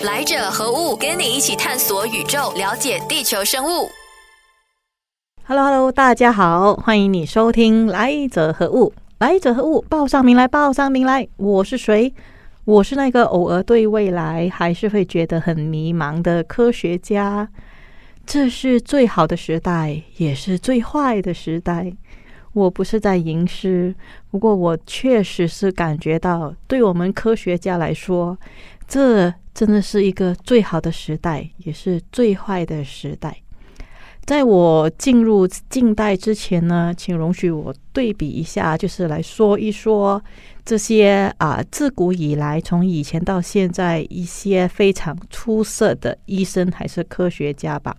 来者何物？跟你一起探索宇宙，了解地球生物。Hello Hello，大家好，欢迎你收听《来者何物》。来者何物？报上名来，报上名来。我是谁？我是那个偶尔对未来还是会觉得很迷茫的科学家。这是最好的时代，也是最坏的时代。我不是在吟诗，不过我确实是感觉到，对我们科学家来说，这真的是一个最好的时代，也是最坏的时代。在我进入近代之前呢，请容许我对比一下，就是来说一说这些啊，自古以来，从以前到现在，一些非常出色的医生还是科学家吧。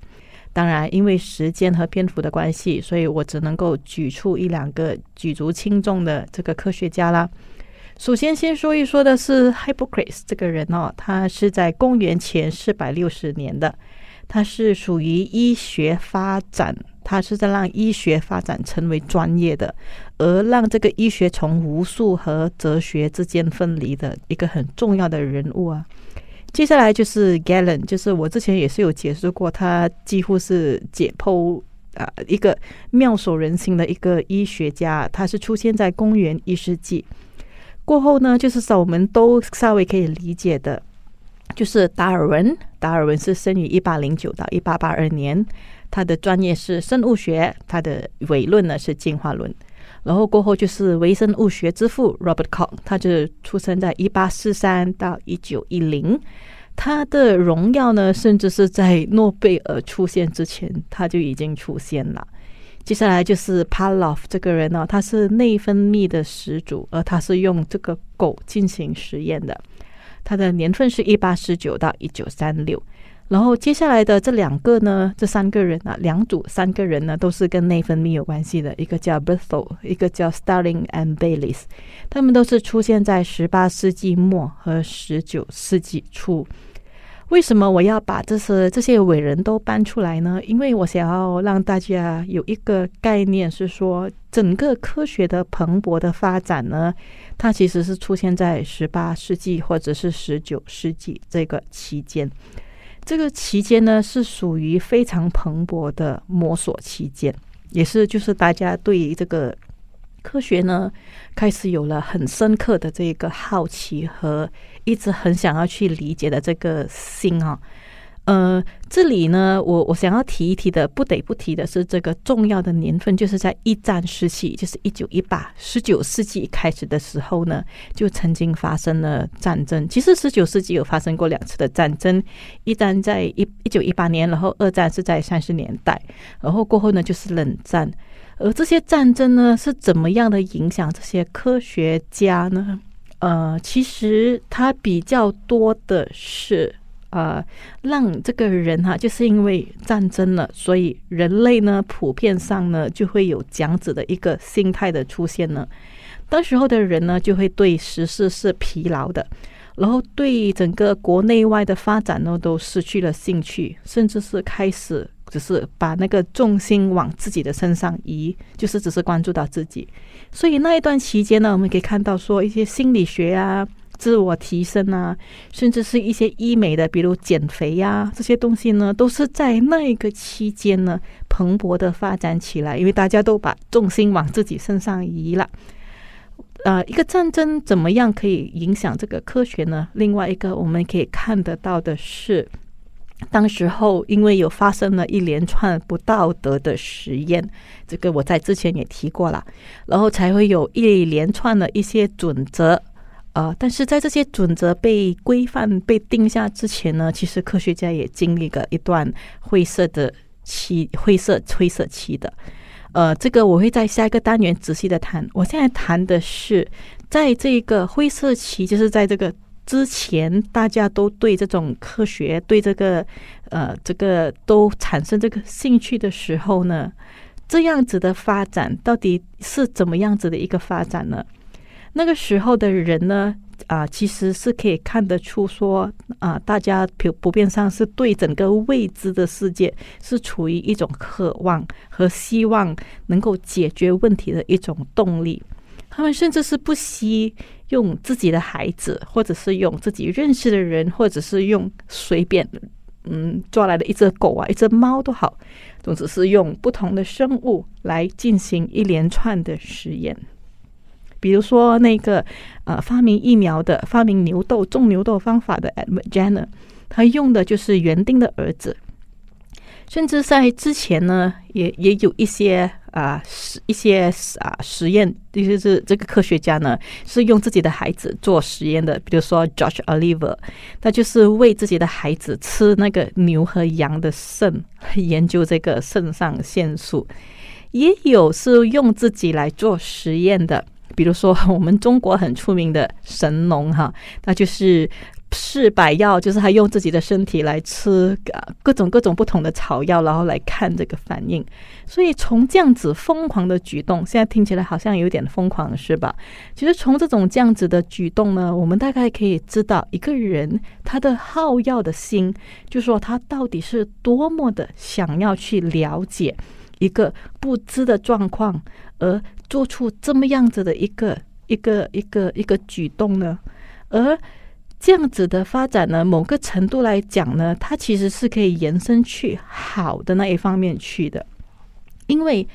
当然，因为时间和篇幅的关系，所以我只能够举出一两个举足轻重的这个科学家啦。首先，先说一说的是 Hippocrates 这个人哦，他是在公元前四百六十年的。他是属于医学发展，他是在让医学发展成为专业的，而让这个医学从巫术和哲学之间分离的一个很重要的人物啊。接下来就是 Galen，就是我之前也是有解释过，他几乎是解剖啊一个妙手仁心的一个医学家，他是出现在公元一世纪过后呢，就是说我们都稍微可以理解的。就是达尔文，达尔文是生于一八零九到一八八二年，他的专业是生物学，他的伪论呢是进化论。然后过后就是微生物学之父 Robert Koch，他就出生在一八四三到一九一零，他的荣耀呢，甚至是在诺贝尔出现之前他就已经出现了。接下来就是 Palov 这个人呢，他是内分泌的始祖，而他是用这个狗进行实验的。他的年份是一八四九到一九三六，然后接下来的这两个呢，这三个人啊，两组三个人呢，都是跟内分泌有关系的，一个叫 b e r t h o l 一个叫 Starling and Baylis，他们都是出现在十八世纪末和十九世纪初。为什么我要把这些这些伟人都搬出来呢？因为我想要让大家有一个概念，是说整个科学的蓬勃的发展呢，它其实是出现在十八世纪或者是十九世纪这个期间。这个期间呢，是属于非常蓬勃的摸索期间，也是就是大家对于这个。科学呢，开始有了很深刻的这个好奇和一直很想要去理解的这个心啊。呃，这里呢，我我想要提一提的，不得不提的是这个重要的年份，就是在一战时期，就是一九一八，十九世纪开始的时候呢，就曾经发生了战争。其实十九世纪有发生过两次的战争，一战在一一九一八年，然后二战是在三十年代，然后过后呢就是冷战。而这些战争呢，是怎么样的影响这些科学家呢？呃，其实它比较多的是，呃，让这个人哈，就是因为战争了，所以人类呢，普遍上呢，就会有这样子的一个心态的出现呢。当时候的人呢，就会对时事是疲劳的，然后对整个国内外的发展呢，都失去了兴趣，甚至是开始。只是把那个重心往自己的身上移，就是只是关注到自己。所以那一段期间呢，我们可以看到说一些心理学啊、自我提升啊，甚至是一些医美的，比如减肥呀这些东西呢，都是在那一个期间呢蓬勃的发展起来，因为大家都把重心往自己身上移了。啊，一个战争怎么样可以影响这个科学呢？另外一个我们可以看得到的是。当时候，因为有发生了一连串不道德的实验，这个我在之前也提过了，然后才会有一连串的一些准则，呃，但是在这些准则被规范、被定下之前呢，其实科学家也经历了一段灰色的期、灰色灰色期的，呃，这个我会在下一个单元仔细的谈。我现在谈的是，在这个灰色期，就是在这个。之前大家都对这种科学，对这个呃这个都产生这个兴趣的时候呢，这样子的发展到底是怎么样子的一个发展呢？那个时候的人呢，啊，其实是可以看得出说啊，大家普普遍上是对整个未知的世界是处于一种渴望和希望能够解决问题的一种动力。他们甚至是不惜用自己的孩子，或者是用自己认识的人，或者是用随便嗯抓来的一只狗啊、一只猫都好，总之是用不同的生物来进行一连串的实验。比如说那个呃发明疫苗的、发明牛痘种牛痘方法的 Edward Jenner，他用的就是园丁的儿子。甚至在之前呢，也也有一些啊实一些啊实验，就是这个科学家呢是用自己的孩子做实验的。比如说 George Oliver，他就是为自己的孩子吃那个牛和羊的肾，研究这个肾上腺素。也有是用自己来做实验的，比如说我们中国很出名的神农哈，那就是。试百药，就是他用自己的身体来吃各种各种不同的草药，然后来看这个反应。所以从这样子疯狂的举动，现在听起来好像有点疯狂，是吧？其实从这种这样子的举动呢，我们大概可以知道一个人他的好药的心，就是说他到底是多么的想要去了解一个不知的状况，而做出这么样子的一个一个一个一个举动呢？而这样子的发展呢，某个程度来讲呢，它其实是可以延伸去好的那一方面去的。因为，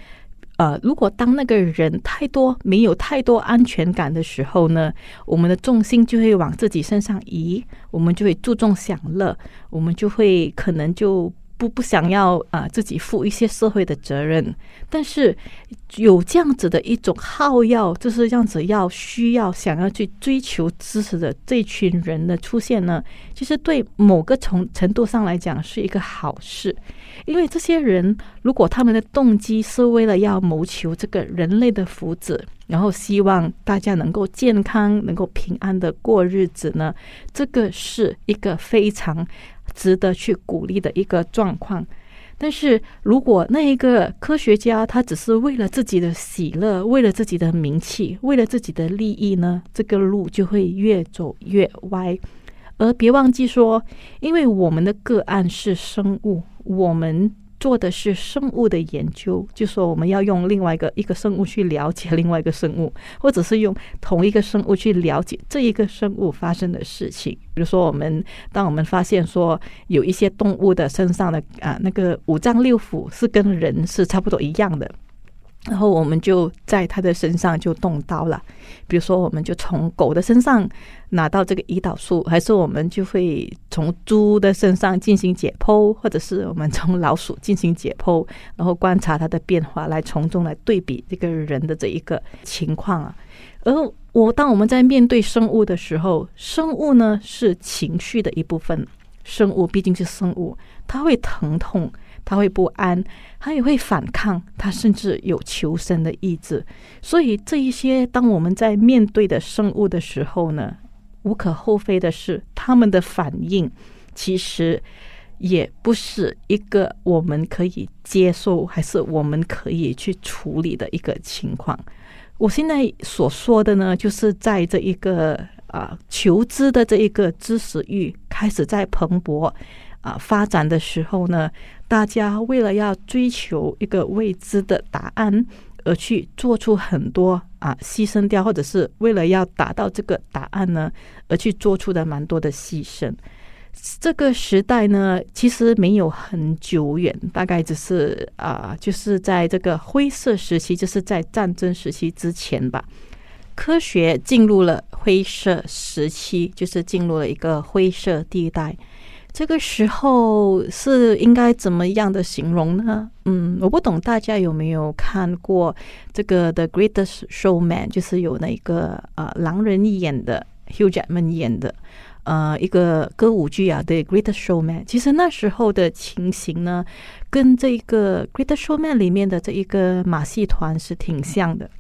呃，如果当那个人太多没有太多安全感的时候呢，我们的重心就会往自己身上移，我们就会注重享乐，我们就会可能就。不不想要啊，自己负一些社会的责任，但是有这样子的一种好要，就是这样子要需要想要去追求知识的这群人的出现呢，其实对某个程程度上来讲是一个好事，因为这些人如果他们的动机是为了要谋求这个人类的福祉，然后希望大家能够健康、能够平安的过日子呢，这个是一个非常。值得去鼓励的一个状况，但是如果那一个科学家他只是为了自己的喜乐，为了自己的名气，为了自己的利益呢，这个路就会越走越歪。而别忘记说，因为我们的个案是生物，我们。做的是生物的研究，就说我们要用另外一个一个生物去了解另外一个生物，或者是用同一个生物去了解这一个生物发生的事情。比如说，我们当我们发现说有一些动物的身上的啊那个五脏六腑是跟人是差不多一样的。然后我们就在他的身上就动刀了，比如说我们就从狗的身上拿到这个胰岛素，还是我们就会从猪的身上进行解剖，或者是我们从老鼠进行解剖，然后观察它的变化，来从中来对比这个人的这一个情况啊。而我当我们在面对生物的时候，生物呢是情绪的一部分，生物毕竟是生物，它会疼痛。他会不安，他也会反抗，他甚至有求生的意志。所以这一些，当我们在面对的生物的时候呢，无可厚非的是，他们的反应其实也不是一个我们可以接受，还是我们可以去处理的一个情况。我现在所说的呢，就是在这一个啊求知的这一个知识欲开始在蓬勃啊发展的时候呢。大家为了要追求一个未知的答案，而去做出很多啊牺牲掉，或者是为了要达到这个答案呢，而去做出的蛮多的牺牲。这个时代呢，其实没有很久远，大概只是啊，就是在这个灰色时期，就是在战争时期之前吧。科学进入了灰色时期，就是进入了一个灰色地带。这个时候是应该怎么样的形容呢？嗯，我不懂大家有没有看过这个《The Greatest Showman》，就是有那个呃狼人演的 Hugh Jackman 演的呃一个歌舞剧啊，《The Greatest Showman》。其实那时候的情形呢，跟这一个《Greatest Showman》里面的这一个马戏团是挺像的。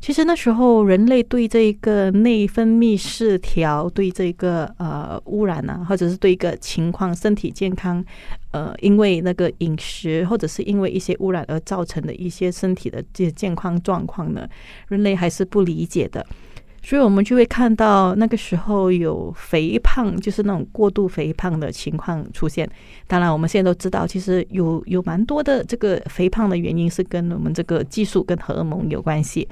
其实那时候，人类对这个内分泌失调、对这个呃污染呢，或者是对一个情况身体健康，呃，因为那个饮食或者是因为一些污染而造成的一些身体的这些健康状况呢，人类还是不理解的。所以我们就会看到那个时候有肥胖，就是那种过度肥胖的情况出现。当然，我们现在都知道，其实有有蛮多的这个肥胖的原因是跟我们这个激素跟荷尔蒙有关系，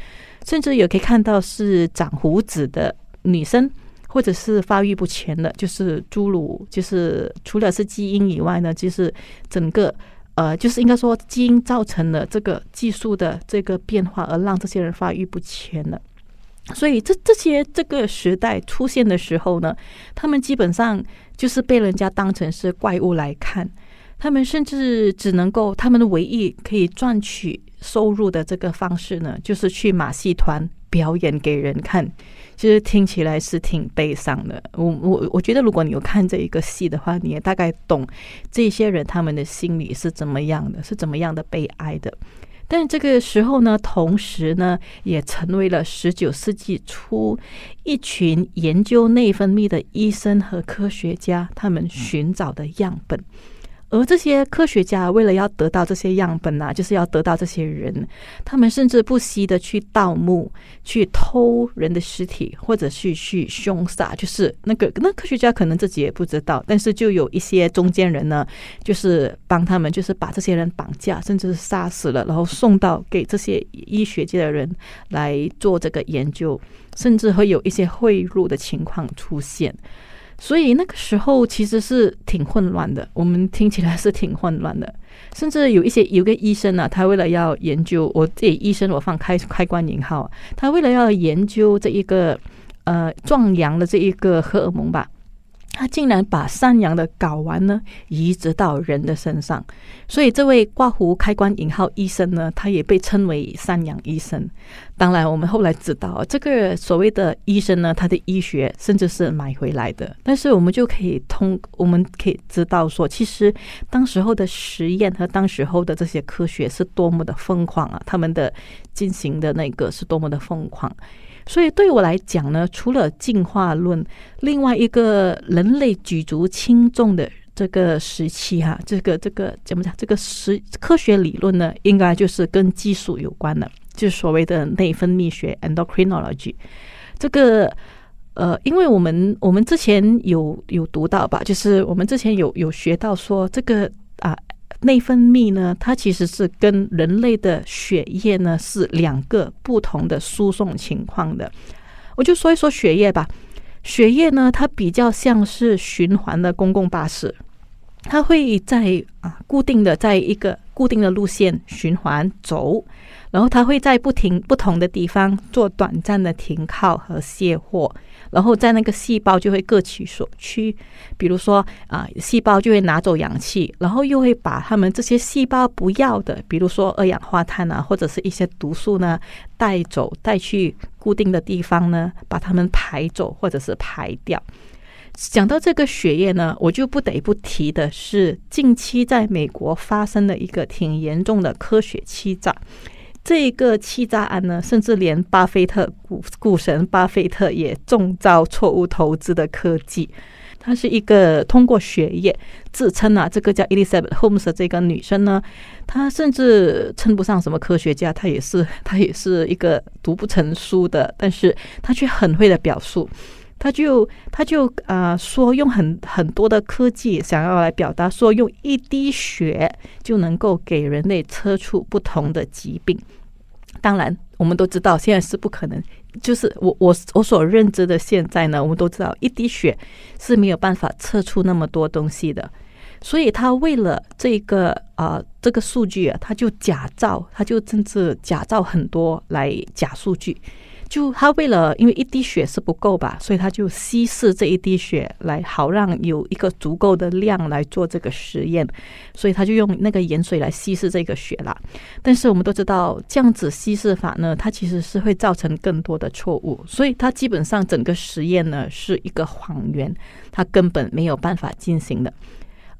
甚至也可以看到是长胡子的女生，或者是发育不全的，就是侏儒，就是除了是基因以外呢，就是整个呃，就是应该说基因造成了这个技术的这个变化，而让这些人发育不全了。所以，这这些这个时代出现的时候呢，他们基本上就是被人家当成是怪物来看。他们甚至只能够，他们的唯一可以赚取收入的这个方式呢，就是去马戏团表演给人看。其实听起来是挺悲伤的。我我我觉得，如果你有看这一个戏的话，你也大概懂这些人他们的心理是怎么样的，是怎么样的悲哀的。但这个时候呢，同时呢，也成为了十九世纪初一群研究内分泌的医生和科学家他们寻找的样本。而这些科学家为了要得到这些样本啊，就是要得到这些人，他们甚至不惜的去盗墓、去偷人的尸体，或者是去凶杀。就是那个那科学家可能自己也不知道，但是就有一些中间人呢，就是帮他们，就是把这些人绑架，甚至是杀死了，然后送到给这些医学界的人来做这个研究，甚至会有一些贿赂的情况出现。所以那个时候其实是挺混乱的，我们听起来是挺混乱的，甚至有一些有个医生呢，他为了要研究，我这医生我放开开关引号，他为了要研究这一个呃壮阳的这一个荷尔蒙吧。他竟然把山羊的睾丸呢移植到人的身上，所以这位挂胡开关引号医生呢，他也被称为山羊医生。当然，我们后来知道，这个所谓的医生呢，他的医学甚至是买回来的。但是我们就可以通，我们可以知道说，其实当时候的实验和当时候的这些科学是多么的疯狂啊！他们的进行的那个是多么的疯狂。所以对我来讲呢，除了进化论，另外一个人类举足轻重的这个时期哈，这个这个怎么讲？这个时科学理论呢，应该就是跟技术有关的，就是所谓的内分泌学 （endocrinology）。这个呃，因为我们我们之前有有读到吧，就是我们之前有有学到说这个啊。内分泌呢，它其实是跟人类的血液呢是两个不同的输送情况的。我就说一说血液吧。血液呢，它比较像是循环的公共巴士，它会在啊固定的在一个固定的路线循环走。然后它会在不停不同的地方做短暂的停靠和卸货，然后在那个细胞就会各取所需。比如说啊，细胞就会拿走氧气，然后又会把它们这些细胞不要的，比如说二氧化碳啊，或者是一些毒素呢带走，带去固定的地方呢，把它们排走或者是排掉。讲到这个血液呢，我就不得不提的是近期在美国发生的一个挺严重的科学欺诈。这个欺诈案呢，甚至连巴菲特股股神巴菲特也中招错误投资的科技。他是一个通过学业自称啊，这个叫 Elizabeth Holmes 的这个女生呢，她甚至称不上什么科学家，她也是她也是一个读不成书的，但是她却很会的表述。他就他就啊说用很很多的科技想要来表达说用一滴血就能够给人类测出不同的疾病。当然，我们都知道现在是不可能。就是我我我所认知的现在呢，我们都知道一滴血是没有办法测出那么多东西的。所以他为了这个啊这个数据啊，他就假造，他就甚至假造很多来假数据。就他为了，因为一滴血是不够吧，所以他就稀释这一滴血来，好让有一个足够的量来做这个实验，所以他就用那个盐水来稀释这个血啦。但是我们都知道，这样子稀释法呢，它其实是会造成更多的错误，所以它基本上整个实验呢是一个谎言，它根本没有办法进行的。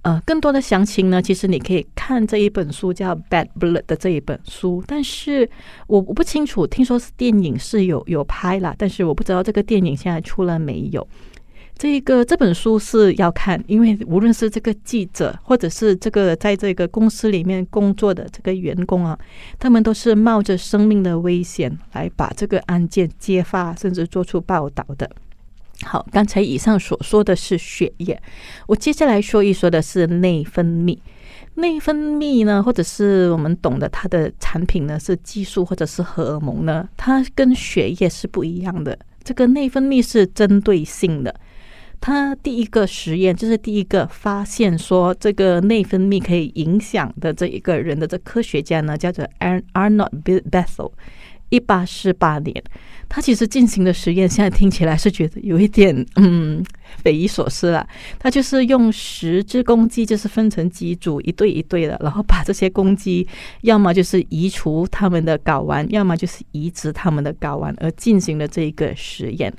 呃，更多的详情呢，其实你可以看这一本书叫《Bad Blood》的这一本书，但是我我不清楚，听说是电影是有有拍了，但是我不知道这个电影现在出了没有。这一个这本书是要看，因为无论是这个记者，或者是这个在这个公司里面工作的这个员工啊，他们都是冒着生命的危险来把这个案件揭发，甚至做出报道的。好，刚才以上所说的是血液，我接下来说一说的是内分泌。内分泌呢，或者是我们懂得它的产品呢，是激素或者是荷尔蒙呢，它跟血液是不一样的。这个内分泌是针对性的。它第一个实验就是第一个发现说这个内分泌可以影响的这一个人的这科学家呢，叫做 Arnold Bethel。一八四八年，他其实进行的实验，现在听起来是觉得有一点嗯匪夷所思了。他就是用十只公鸡，就是分成几组，一对一对的，然后把这些公鸡，要么就是移除他们的睾丸，要么就是移植他们的睾丸，而进行了这一个实验。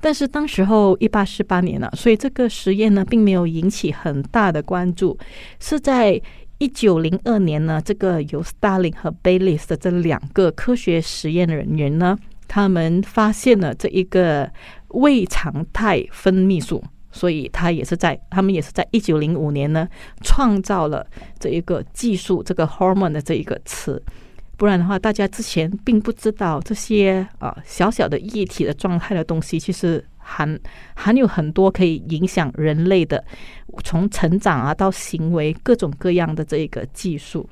但是当时候一八四八年了，所以这个实验呢，并没有引起很大的关注，是在。一九零二年呢，这个由 Starling 和 Baylis 的这两个科学实验人员呢，他们发现了这一个胃肠肽分泌素，所以他也是在他们也是在一九零五年呢，创造了这一个技术，这个 hormone 的这一个词。不然的话，大家之前并不知道这些啊小小的液体的状态的东西，其实。含含有很多可以影响人类的，从成长啊到行为各种各样的这个技术。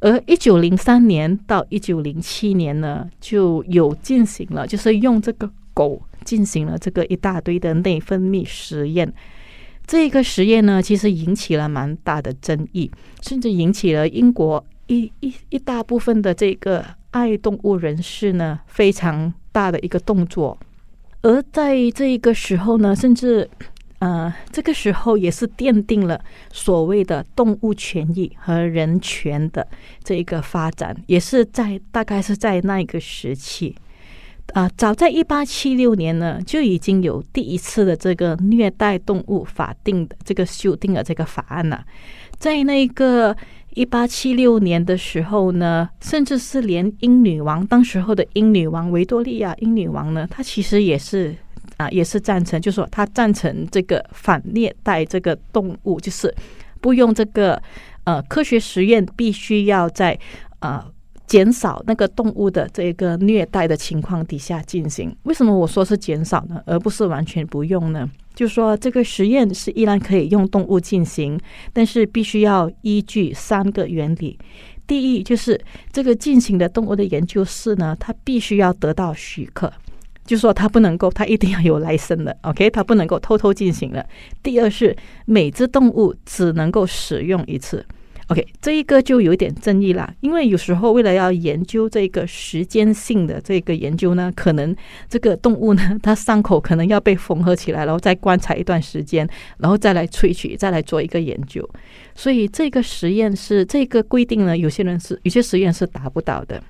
而一九零三年到一九零七年呢，就有进行了，就是用这个狗进行了这个一大堆的内分泌实验。这个实验呢，其实引起了蛮大的争议，甚至引起了英国一一一大部分的这个爱动物人士呢非常大的一个动作。而在这一个时候呢，甚至，呃，这个时候也是奠定了所谓的动物权益和人权的这一个发展，也是在大概是在那一个时期，啊，早在一八七六年呢，就已经有第一次的这个虐待动物法定的这个修订的这个法案了，在那个。一八七六年的时候呢，甚至是连英女王当时候的英女王维多利亚英女王呢，她其实也是啊，也是赞成，就说她赞成这个反虐待这个动物，就是不用这个呃科学实验，必须要在呃减少那个动物的这个虐待的情况底下进行。为什么我说是减少呢，而不是完全不用呢？就说这个实验是依然可以用动物进行，但是必须要依据三个原理。第一，就是这个进行的动物的研究室呢，它必须要得到许可，就说它不能够，它一定要有来生的，OK，它不能够偷偷进行的。第二是每只动物只能够使用一次。OK，这一个就有点争议啦，因为有时候为了要研究这个时间性的这个研究呢，可能这个动物呢，它伤口可能要被缝合起来，然后再观察一段时间，然后再来萃取，再来做一个研究。所以这个实验是这个规定呢，有些人是有些实验是达不到的。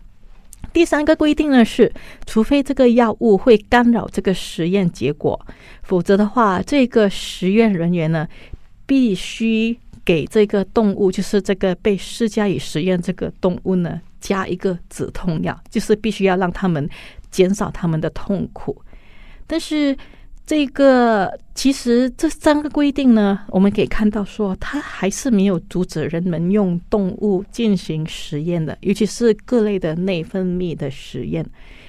第三个规定呢是，除非这个药物会干扰这个实验结果，否则的话，这个实验人员呢必须。给这个动物，就是这个被施加以实验这个动物呢，加一个止痛药，就是必须要让他们减少他们的痛苦。但是这个其实这三个规定呢，我们可以看到说，它还是没有阻止人们用动物进行实验的，尤其是各类的内分泌的实验。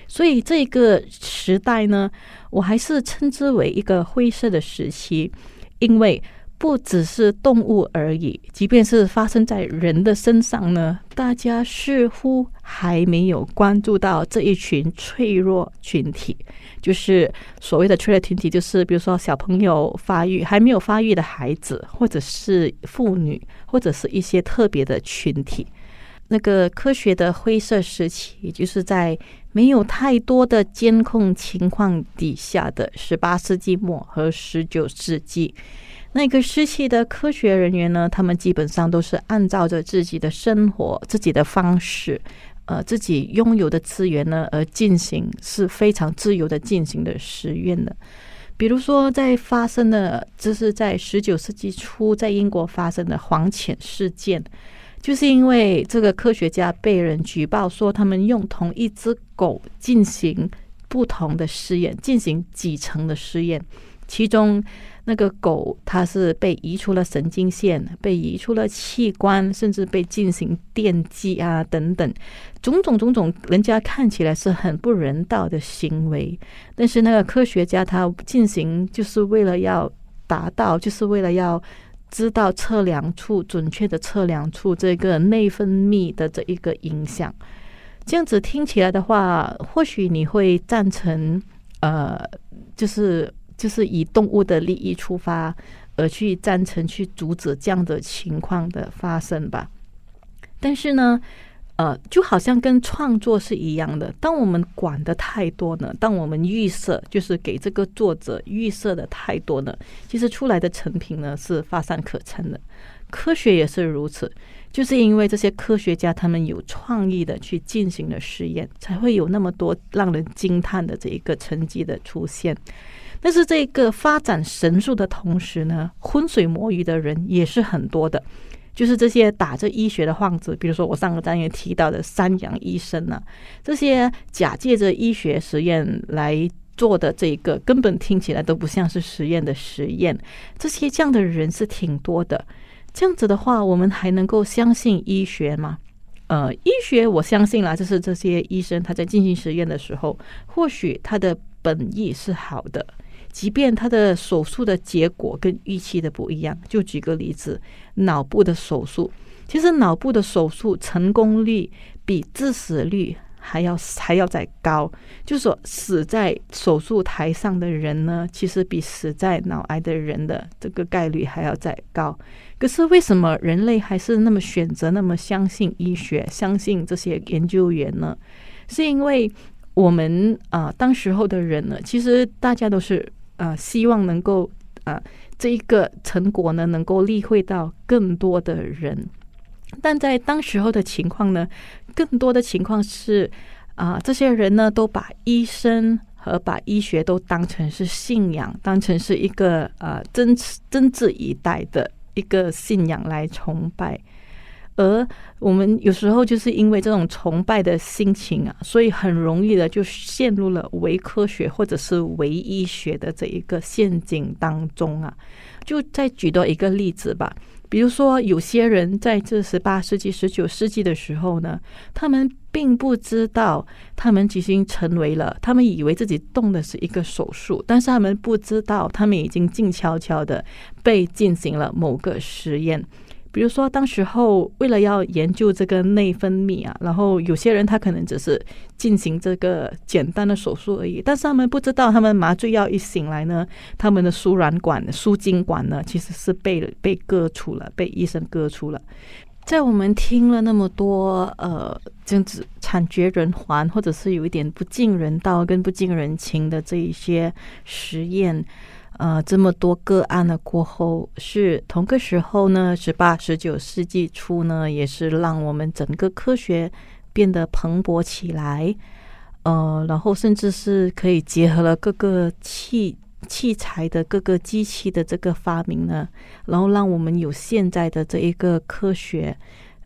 所以这个时代呢，我还是称之为一个灰色的时期，因为。不只是动物而已，即便是发生在人的身上呢，大家似乎还没有关注到这一群脆弱群体，就是所谓的脆弱群体，就是比如说小朋友发育还没有发育的孩子，或者是妇女，或者是一些特别的群体。那个科学的灰色时期，就是在没有太多的监控情况底下的十八世纪末和十九世纪。那个时期的科学人员呢，他们基本上都是按照着自己的生活、自己的方式，呃，自己拥有的资源呢而进行，是非常自由的进行的实验的。比如说，在发生的，这是在十九世纪初在英国发生的黄潜事件，就是因为这个科学家被人举报说，他们用同一只狗进行不同的试验，进行几层的试验，其中。那个狗它是被移出了神经线，被移出了器官，甚至被进行电击啊等等，种种种种，人家看起来是很不人道的行为。但是那个科学家他进行就是为了要达到，就是为了要知道测量处准确的测量处这个内分泌的这一个影响。这样子听起来的话，或许你会赞成，呃，就是就是以动物的利益出发，而去赞成去阻止这样的情况的发生吧。但是呢，呃，就好像跟创作是一样的，当我们管的太多呢，当我们预设就是给这个作者预设的太多呢，其实出来的成品呢是发散可陈的。科学也是如此。就是因为这些科学家他们有创意的去进行了实验，才会有那么多让人惊叹的这一个成绩的出现。但是这个发展神速的同时呢，浑水摸鱼的人也是很多的。就是这些打着医学的幌子，比如说我上个单元提到的三羊医生呢，这些假借着医学实验来做的这一个，根本听起来都不像是实验的实验。这些这样的人是挺多的。这样子的话，我们还能够相信医学吗？呃，医学我相信啦，就是这些医生他在进行实验的时候，或许他的本意是好的，即便他的手术的结果跟预期的不一样。就举个例子，脑部的手术，其实脑部的手术成功率比致死率还要还要再高，就是说死在手术台上的人呢，其实比死在脑癌的人的这个概率还要再高。可是为什么人类还是那么选择、那么相信医学、相信这些研究员呢？是因为我们啊，当时候的人呢，其实大家都是啊，希望能够啊，这一个成果呢，能够利会到更多的人。但在当时候的情况呢，更多的情况是啊，这些人呢，都把医生和把医学都当成是信仰，当成是一个呃，真真挚以待的。一个信仰来崇拜，而我们有时候就是因为这种崇拜的心情啊，所以很容易的就陷入了伪科学或者是伪医学的这一个陷阱当中啊。就再举多一个例子吧。比如说，有些人在这十八世纪、十九世纪的时候呢，他们并不知道他们已经成为了，他们以为自己动的是一个手术，但是他们不知道，他们已经静悄悄的被进行了某个实验。比如说，当时候为了要研究这个内分泌啊，然后有些人他可能只是进行这个简单的手术而已，但是他们不知道，他们麻醉药一醒来呢，他们的输卵管、输精管呢，其实是被被割除了，被医生割除了。在我们听了那么多呃，这样子惨绝人寰，或者是有一点不近人道跟不近人情的这一些实验。呃，这么多个案了过后，是同个时候呢，十八、十九世纪初呢，也是让我们整个科学变得蓬勃起来。呃，然后甚至是可以结合了各个器器材的各个机器的这个发明呢，然后让我们有现在的这一个科学。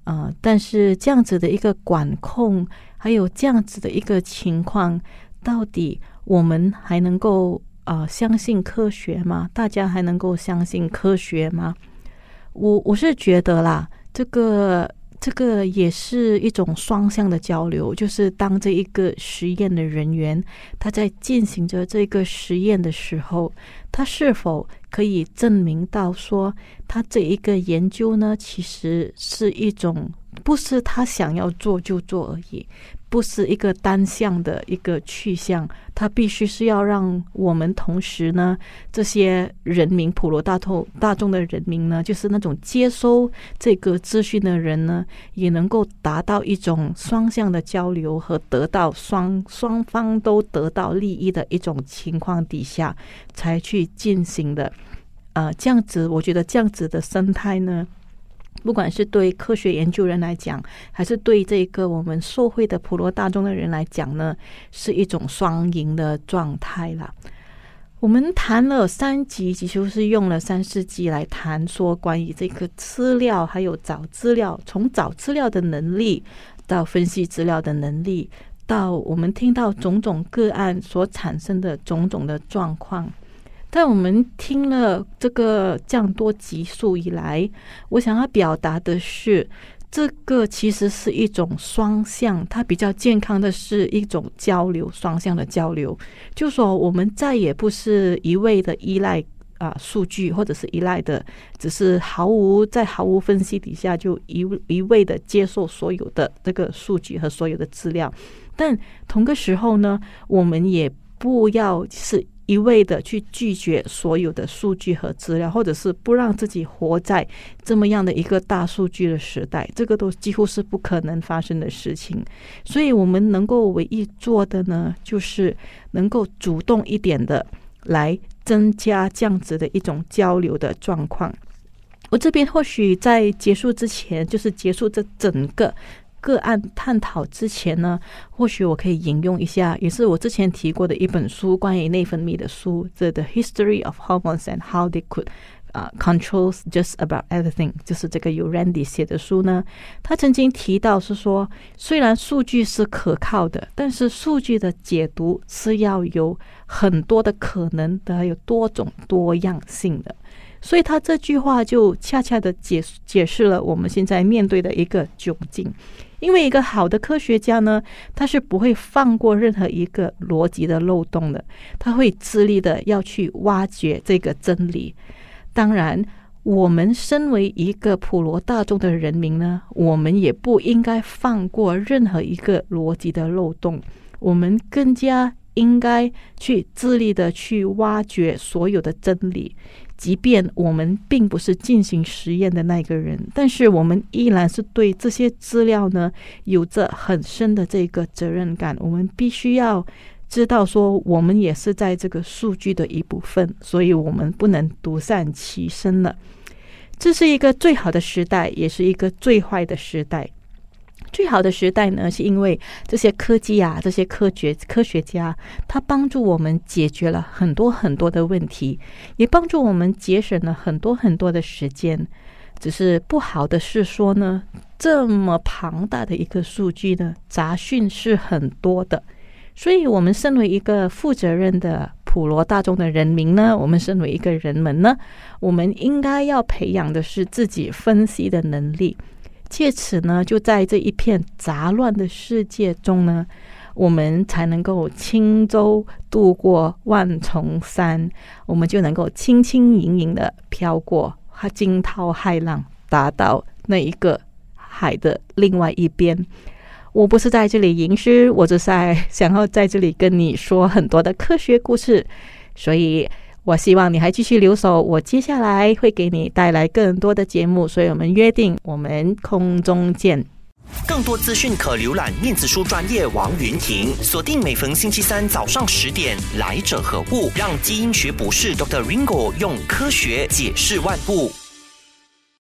呃，但是这样子的一个管控，还有这样子的一个情况，到底我们还能够？啊，相信科学吗？大家还能够相信科学吗？我我是觉得啦，这个这个也是一种双向的交流。就是当这一个实验的人员他在进行着这个实验的时候，他是否可以证明到说，他这一个研究呢，其实是一种不是他想要做就做而已。不是一个单向的一个去向，他必须是要让我们同时呢，这些人民普罗大众大众的人民呢，就是那种接收这个资讯的人呢，也能够达到一种双向的交流和得到双双方都得到利益的一种情况底下，才去进行的。呃，这样子，我觉得这样子的生态呢。不管是对科学研究人来讲，还是对这个我们社会的普罗大众的人来讲呢，是一种双赢的状态啦。我们谈了三集，其实是用了三四集来谈说关于这个资料，还有找资料，从找资料的能力到分析资料的能力，到我们听到种种个案所产生的种种的状况。但我们听了这个降多级数以来，我想要表达的是，这个其实是一种双向，它比较健康的是一种交流，双向的交流。就说我们再也不是一味的依赖啊数据，或者是依赖的，只是毫无在毫无分析底下就一一味的接受所有的这个数据和所有的资料。但同个时候呢，我们也不要是一味的去拒绝所有的数据和资料，或者是不让自己活在这么样的一个大数据的时代，这个都几乎是不可能发生的事情。所以，我们能够唯一做的呢，就是能够主动一点的来增加这样子的一种交流的状况。我这边或许在结束之前，就是结束这整个。个案探讨之前呢，或许我可以引用一下，也是我之前提过的一本书，关于内分泌的书，《The History of Hormones and How They Could 啊 Controls Just About Everything》，就是这个由 Randy 写的书呢。他曾经提到是说，虽然数据是可靠的，但是数据的解读是要有很多的可能的，还有多种多样性的。所以他这句话就恰恰的解解释了我们现在面对的一个窘境。因为一个好的科学家呢，他是不会放过任何一个逻辑的漏洞的，他会致力的要去挖掘这个真理。当然，我们身为一个普罗大众的人民呢，我们也不应该放过任何一个逻辑的漏洞，我们更加应该去致力的去挖掘所有的真理。即便我们并不是进行实验的那个人，但是我们依然是对这些资料呢有着很深的这个责任感。我们必须要知道，说我们也是在这个数据的一部分，所以我们不能独善其身了。这是一个最好的时代，也是一个最坏的时代。最好的时代呢，是因为这些科技啊，这些科学科学家，他帮助我们解决了很多很多的问题，也帮助我们节省了很多很多的时间。只是不好的是说呢，这么庞大的一个数据呢，杂讯是很多的。所以，我们身为一个负责任的普罗大众的人民呢，我们身为一个人们呢，我们应该要培养的是自己分析的能力。借此呢，就在这一片杂乱的世界中呢，我们才能够轻舟渡过万重山，我们就能够轻轻盈盈的飘过惊涛骇浪，达到那一个海的另外一边。我不是在这里吟诗，我只是在想要在这里跟你说很多的科学故事，所以。我希望你还继续留守，我接下来会给你带来更多的节目，所以我们约定，我们空中见。更多资讯可浏览面子书专业王云婷，锁定每逢星期三早上十点，来者何故？让基因学博士 Dr. Ringo 用科学解释万物。